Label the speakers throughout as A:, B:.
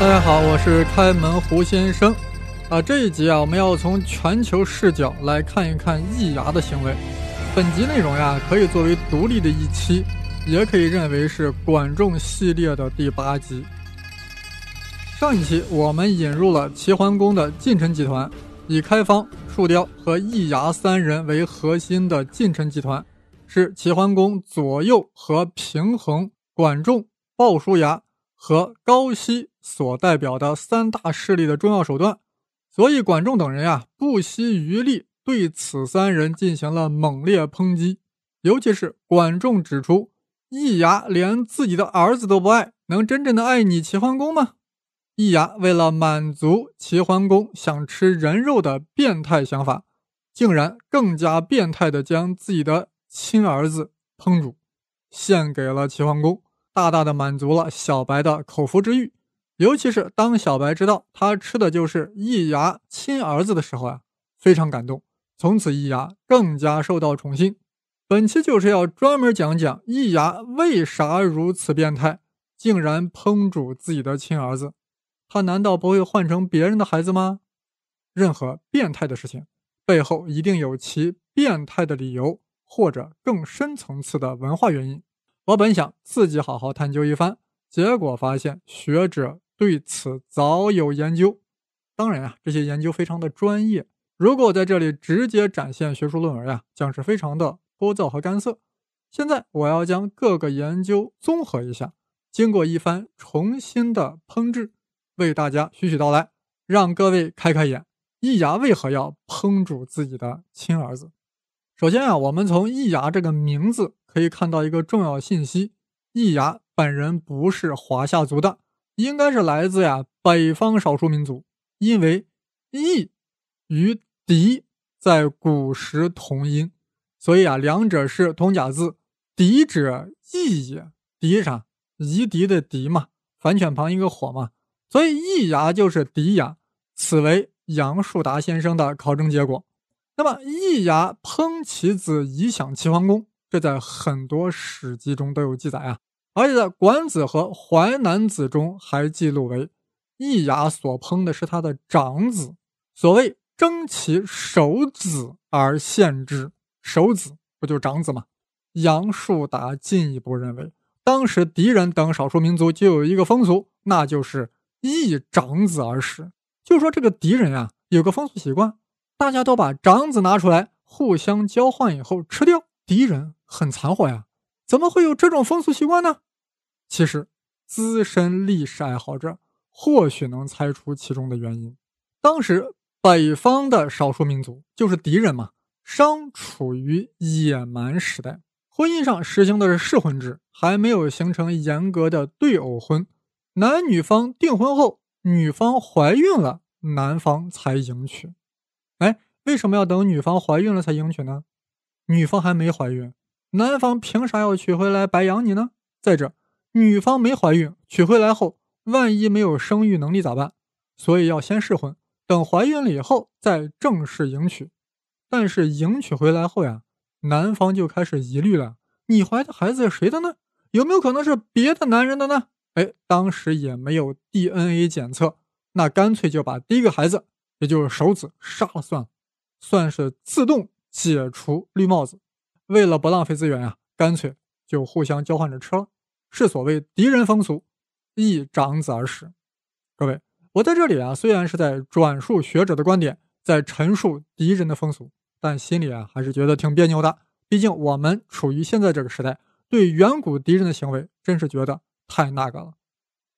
A: 大家好，我是开门胡先生。啊，这一集啊，我们要从全球视角来看一看易牙的行为。本集内容呀，可以作为独立的一期，也可以认为是管仲系列的第八集。上一期我们引入了齐桓公的晋臣集团，以开方、树雕和易牙三人为核心的晋臣集团，是齐桓公左右和平衡管仲、鲍叔牙和高息。所代表的三大势力的重要手段，所以管仲等人呀不惜余力对此三人进行了猛烈抨击。尤其是管仲指出，易牙连自己的儿子都不爱，能真正的爱你齐桓公吗？易牙为了满足齐桓公想吃人肉的变态想法，竟然更加变态的将自己的亲儿子烹煮，献给了齐桓公，大大的满足了小白的口腹之欲。尤其是当小白知道他吃的就是易牙亲儿子的时候啊，非常感动。从此，易牙更加受到宠幸。本期就是要专门讲讲易牙为啥如此变态，竟然烹煮自己的亲儿子。他难道不会换成别人的孩子吗？任何变态的事情背后一定有其变态的理由，或者更深层次的文化原因。我本想自己好好探究一番，结果发现学者。对此早有研究，当然啊，这些研究非常的专业。如果在这里直接展现学术论文呀，将是非常的枯燥和干涩。现在我要将各个研究综合一下，经过一番重新的烹制，为大家徐徐道来，让各位开开眼。易牙为何要烹煮自己的亲儿子？首先啊，我们从易牙这个名字可以看到一个重要信息：易牙本人不是华夏族的。应该是来自呀北方少数民族，因为“易”与“狄”在古时同音，所以啊两者是通假字。狄者易也，狄啥？夷狄的狄嘛，反犬旁一个火嘛，所以易牙就是狄牙。此为杨树达先生的考证结果。那么易牙烹其子以享齐桓公，这在很多史籍中都有记载啊。而且在《管子》和《淮南子》中还记录为，易牙所烹的是他的长子，所谓争其首子而献之，首子不就是长子吗？杨树达进一步认为，当时敌人等少数民族就有一个风俗，那就是易长子而食。就说这个敌人啊，有个风俗习惯，大家都把长子拿出来互相交换以后吃掉。敌人很残火呀，怎么会有这种风俗习惯呢？其实，资深历史爱好者或许能猜出其中的原因。当时北方的少数民族就是敌人嘛，商处于野蛮时代，婚姻上实行的是试婚制，还没有形成严格的对偶婚。男女方订婚后，女方怀孕了，男方才迎娶。哎，为什么要等女方怀孕了才迎娶呢？女方还没怀孕，男方凭啥要娶回来白养你呢？再者，女方没怀孕，娶回来后，万一没有生育能力咋办？所以要先试婚，等怀孕了以后再正式迎娶。但是迎娶回来后呀，男方就开始疑虑了：你怀的孩子是谁的呢？有没有可能是别的男人的呢？哎，当时也没有 DNA 检测，那干脆就把第一个孩子，也就是首子杀了算了，算是自动解除绿帽子。为了不浪费资源呀，干脆就互相交换着吃了。是所谓敌人风俗，亦长子而食。各位，我在这里啊，虽然是在转述学者的观点，在陈述敌人的风俗，但心里啊还是觉得挺别扭的。毕竟我们处于现在这个时代，对远古敌人的行为，真是觉得太那个了。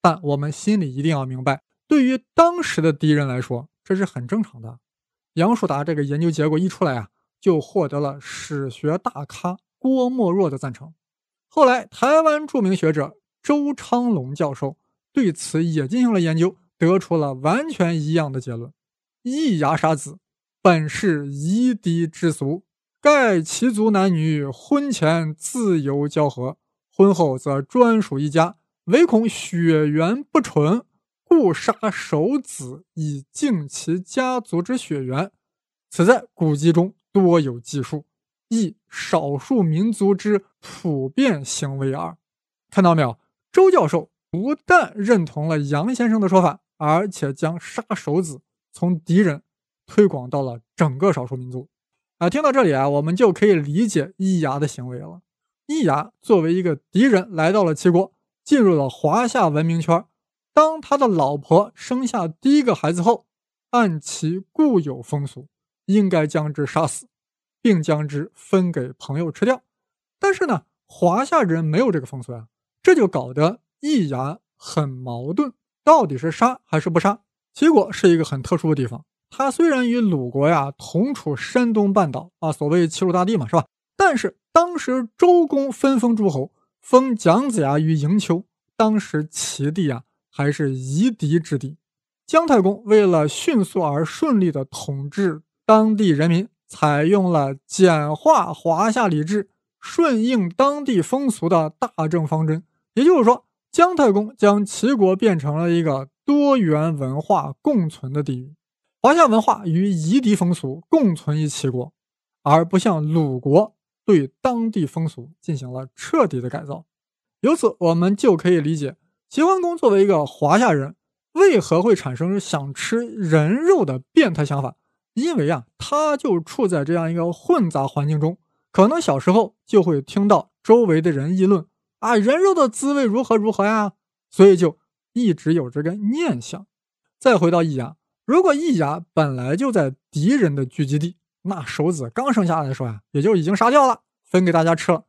A: 但我们心里一定要明白，对于当时的敌人来说，这是很正常的。杨树达这个研究结果一出来啊，就获得了史学大咖郭沫若的赞成。后来，台湾著名学者周昌龙教授对此也进行了研究，得出了完全一样的结论：易牙杀子，本是夷狄之俗，盖其族男女婚前自由交合，婚后则专属一家，唯恐血缘不纯，故杀首子以敬其家族之血缘。此在古籍中多有记述。亦少数民族之普遍行为耳。看到没有？周教授不但认同了杨先生的说法，而且将杀手子从敌人推广到了整个少数民族。啊，听到这里啊，我们就可以理解易牙的行为了。易牙作为一个敌人来到了齐国，进入了华夏文明圈。当他的老婆生下第一个孩子后，按其固有风俗，应该将之杀死，并将之分给朋友吃掉。但是呢，华夏人没有这个风俗啊，这就搞得易牙很矛盾，到底是杀还是不杀？齐国是一个很特殊的地方，它虽然与鲁国呀同处山东半岛啊，所谓齐鲁大地嘛，是吧？但是当时周公分封诸侯，封姜子牙于营丘，当时齐地啊还是夷狄之地。姜太公为了迅速而顺利的统治当地人民，采用了简化华夏礼制、顺应当地风俗的大政方针。也就是说，姜太公将齐国变成了一个多元文化共存的地域，华夏文化与夷狄风俗共存于齐国，而不像鲁国对当地风俗进行了彻底的改造。由此，我们就可以理解齐桓公作为一个华夏人。为何会产生想吃人肉的变态想法？因为啊，他就处在这样一个混杂环境中，可能小时候就会听到周围的人议论啊，人肉的滋味如何如何呀，所以就一直有这个念想。再回到易牙，如果易牙本来就在敌人的聚集地，那手子刚生下来的时候啊，也就已经杀掉了，分给大家吃了。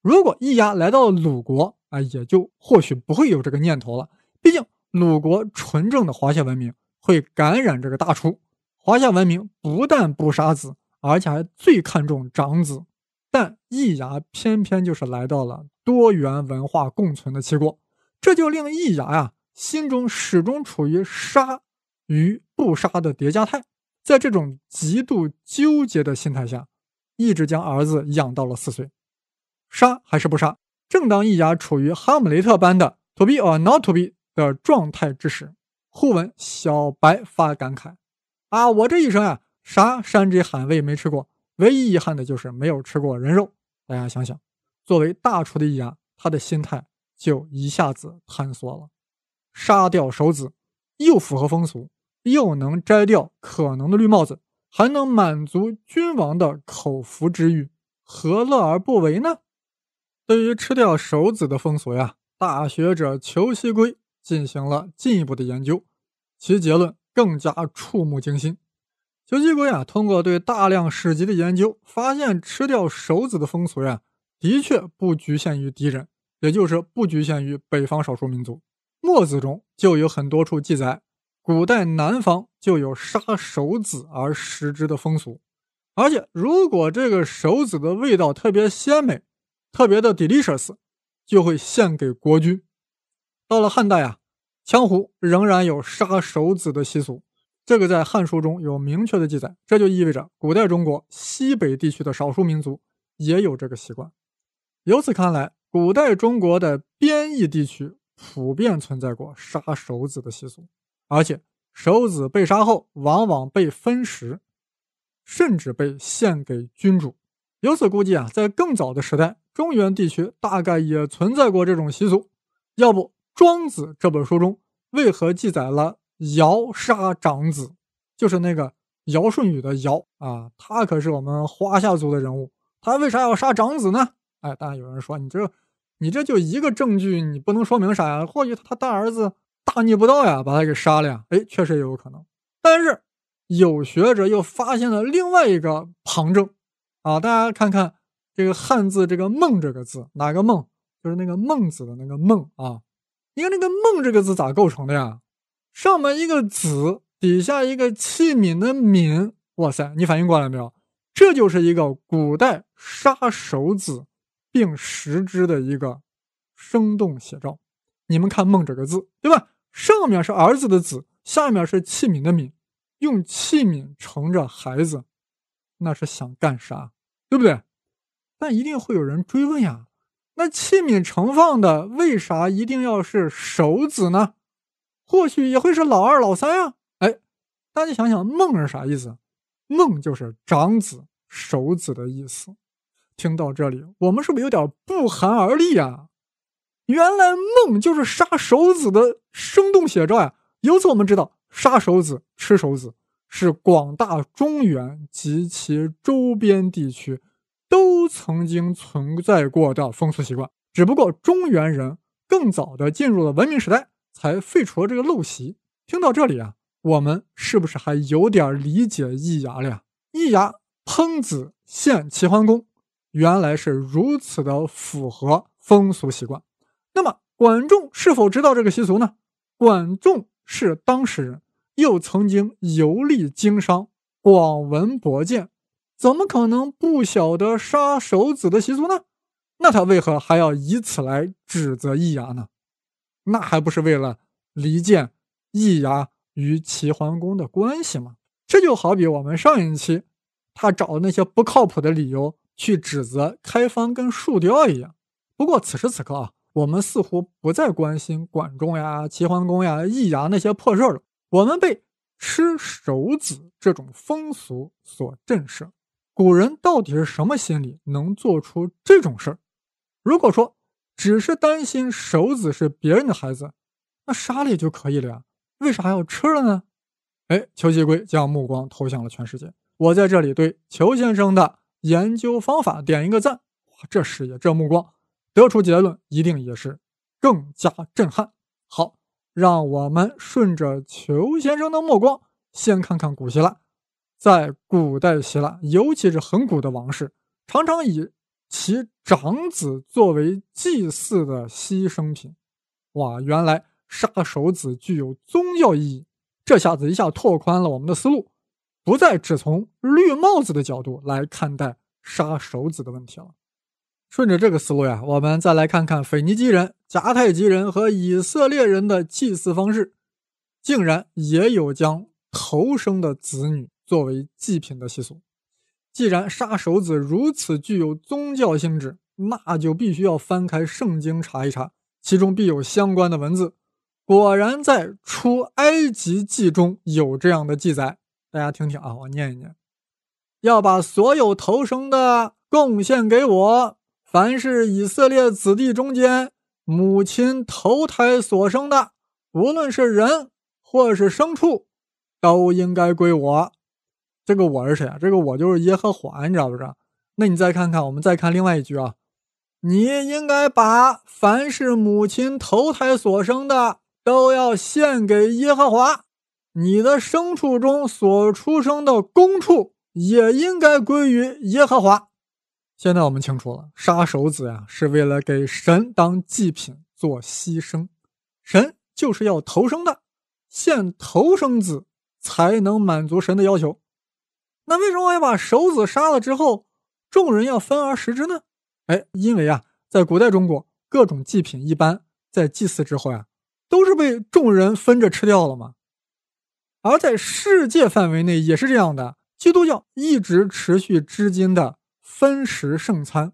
A: 如果易牙来到鲁国啊，也就或许不会有这个念头了，毕竟。鲁国纯正的华夏文明会感染这个大厨。华夏文明不但不杀子，而且还最看重长子。但易牙偏偏就是来到了多元文化共存的齐国，这就令易牙呀心中始终处于杀与不杀的叠加态。在这种极度纠结的心态下，一直将儿子养到了四岁。杀还是不杀？正当易牙处于哈姆雷特般的 to be or not to be。的状态之时，忽闻小白发感慨：“啊，我这一生啊，啥山珍海味没吃过，唯一遗憾的就是没有吃过人肉。”大家想想，作为大厨的易牙，他的心态就一下子坍缩了。杀掉手子，又符合风俗，又能摘掉可能的绿帽子，还能满足君王的口福之欲，何乐而不为呢？对于吃掉手子的风俗呀，大学者裘锡圭。进行了进一步的研究，其结论更加触目惊心。裘锡圭啊，通过对大量史籍的研究，发现吃掉手子的风俗呀，的确不局限于敌人，也就是不局限于北方少数民族。墨子中就有很多处记载，古代南方就有杀手子而食之的风俗。而且，如果这个手子的味道特别鲜美，特别的 delicious，就会献给国君。到了汉代啊，羌胡仍然有杀手子的习俗，这个在《汉书》中有明确的记载。这就意味着古代中国西北地区的少数民族也有这个习惯。由此看来，古代中国的边邑地区普遍存在过杀手子的习俗，而且手子被杀后往往被分食，甚至被献给君主。由此估计啊，在更早的时代，中原地区大概也存在过这种习俗，要不？《庄子》这本书中为何记载了尧杀长子？就是那个尧舜禹的尧啊，他可是我们华夏族的人物，他为啥要杀长子呢？哎，当然有人说你这，你这就一个证据，你不能说明啥呀？或许他大儿子大逆不道呀，把他给杀了呀？哎，确实也有可能。但是有学者又发现了另外一个旁证啊，大家看看这个汉字这个“孟”这个字，哪个“孟”？就是那个孟子的那个“孟”啊。你看那个“梦”这个字咋构成的呀？上面一个“子”，底下一个器皿的“皿”。哇塞，你反应过来没有？这就是一个古代杀手子并食之的一个生动写照。你们看“梦”这个字，对吧？上面是儿子的“子”，下面是器皿的“皿”，用器皿盛着孩子，那是想干啥？对不对？但一定会有人追问呀。那器皿盛放的为啥一定要是手子呢？或许也会是老二、老三呀。哎，大家想想，孟是啥意思？孟就是长子、手子的意思。听到这里，我们是不是有点不寒而栗啊？原来梦就是杀手子的生动写照呀！由此我们知道，杀手子、吃手子是广大中原及其周边地区都曾经存在过的风俗习惯，只不过中原人更早的进入了文明时代，才废除了这个陋习。听到这里啊，我们是不是还有点理解易牙了呀？易牙烹子献齐桓公，原来是如此的符合风俗习惯。那么管仲是否知道这个习俗呢？管仲是当事人，又曾经游历经商，广闻博见，怎么可能不晓得杀手子的习俗呢？那他为何还要以此来指责易牙呢？那还不是为了离间易牙与齐桓公的关系吗？这就好比我们上一期他找那些不靠谱的理由去指责开方跟树雕一样。不过此时此刻啊。我们似乎不再关心管仲呀、齐桓公呀、易牙那些破事儿了。我们被吃手子这种风俗所震慑。古人到底是什么心理，能做出这种事儿？如果说只是担心手子是别人的孩子，那杀了也就可以了呀，为啥要吃了呢？哎，裘继贵将目光投向了全世界。我在这里对裘先生的研究方法点一个赞。哇，这视野，这目光。得出结论一定也是更加震撼。好，让我们顺着裘先生的目光，先看看古希腊。在古代希腊，尤其是很古的王室，常常以其长子作为祭祀的牺牲品。哇，原来杀手子具有宗教意义。这下子一下拓宽了我们的思路，不再只从绿帽子的角度来看待杀手子的问题了。顺着这个思路呀，我们再来看看腓尼基人、迦太基人和以色列人的祭祀方式，竟然也有将头生的子女作为祭品的习俗。既然杀手子如此具有宗教性质，那就必须要翻开圣经查一查，其中必有相关的文字。果然，在《出埃及记》中有这样的记载，大家听听啊，我念一念：要把所有头生的贡献给我。凡是以色列子弟中间母亲头胎所生的，无论是人或是牲畜，都应该归我。这个我是谁啊？这个我就是耶和华，你知道不知道？那你再看看，我们再看另外一句啊，你应该把凡是母亲投胎所生的，都要献给耶和华。你的牲畜中所出生的公畜，也应该归于耶和华。现在我们清楚了，杀手子呀，是为了给神当祭品做牺牲，神就是要投生的，献头生子才能满足神的要求。那为什么要把首子杀了之后，众人要分而食之呢？哎，因为啊，在古代中国，各种祭品一般在祭祀之后呀，都是被众人分着吃掉了嘛。而在世界范围内也是这样的，基督教一直持续至今的。分食圣餐，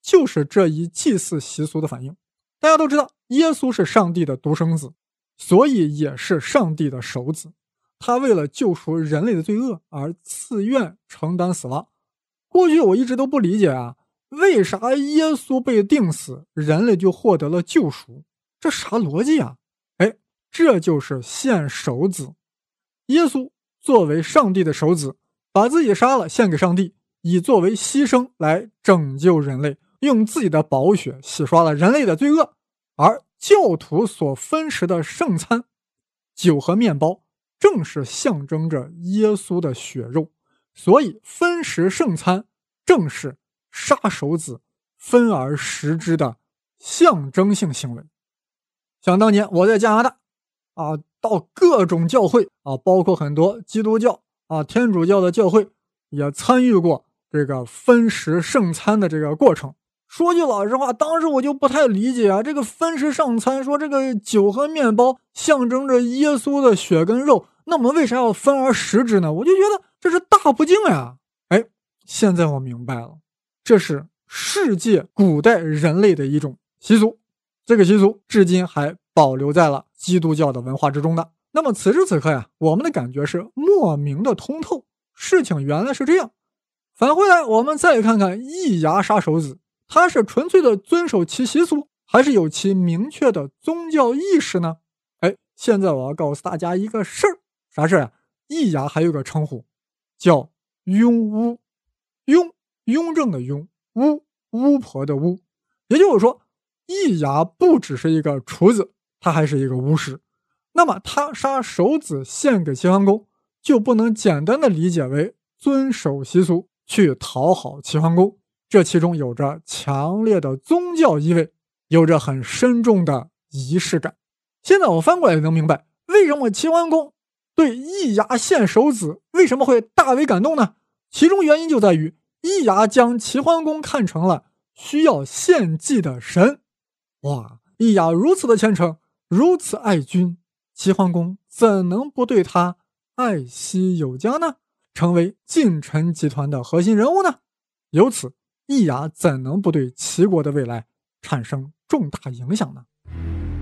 A: 就是这一祭祀习俗的反应。大家都知道，耶稣是上帝的独生子，所以也是上帝的首子。他为了救赎人类的罪恶而自愿承担死亡。过去我一直都不理解啊，为啥耶稣被钉死，人类就获得了救赎？这啥逻辑啊？哎，这就是献首子。耶稣作为上帝的首子，把自己杀了，献给上帝。以作为牺牲来拯救人类，用自己的宝血洗刷了人类的罪恶。而教徒所分食的圣餐，酒和面包，正是象征着耶稣的血肉。所以分食圣餐，正是杀手子分而食之的象征性行为。想当年我在加拿大，啊，到各种教会啊，包括很多基督教啊、天主教的教会，也参与过。这个分食圣餐的这个过程，说句老实话，当时我就不太理解啊。这个分食上餐，说这个酒和面包象征着耶稣的血跟肉，那我们为啥要分而食之呢？我就觉得这是大不敬呀！哎，现在我明白了，这是世界古代人类的一种习俗，这个习俗至今还保留在了基督教的文化之中的。那么此时此刻呀，我们的感觉是莫名的通透，事情原来是这样。返回来，我们再看看易牙杀手子，他是纯粹的遵守其习俗，还是有其明确的宗教意识呢？哎，现在我要告诉大家一个事儿，啥事儿啊？易牙还有个称呼，叫雍巫，雍雍正的雍，巫巫婆的巫。也就是说，易牙不只是一个厨子，他还是一个巫师。那么他杀手子献给齐桓公，就不能简单的理解为遵守习俗去讨好齐桓公，这其中有着强烈的宗教意味，有着很深重的仪式感。现在我翻过来能明白，为什么齐桓公对易牙献首子为什么会大为感动呢？其中原因就在于易牙将齐桓公看成了需要献祭的神。哇，易牙如此的虔诚，如此爱君，齐桓公怎能不对他爱惜有加呢？成为晋臣集团的核心人物呢？由此，易牙怎能不对齐国的未来产生重大影响呢？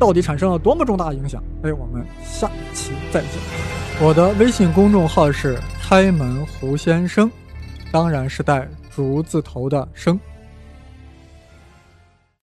A: 到底产生了多么重大影响？哎，我们下期再见。我的微信公众号是开门胡先生，当然是带竹字头的生。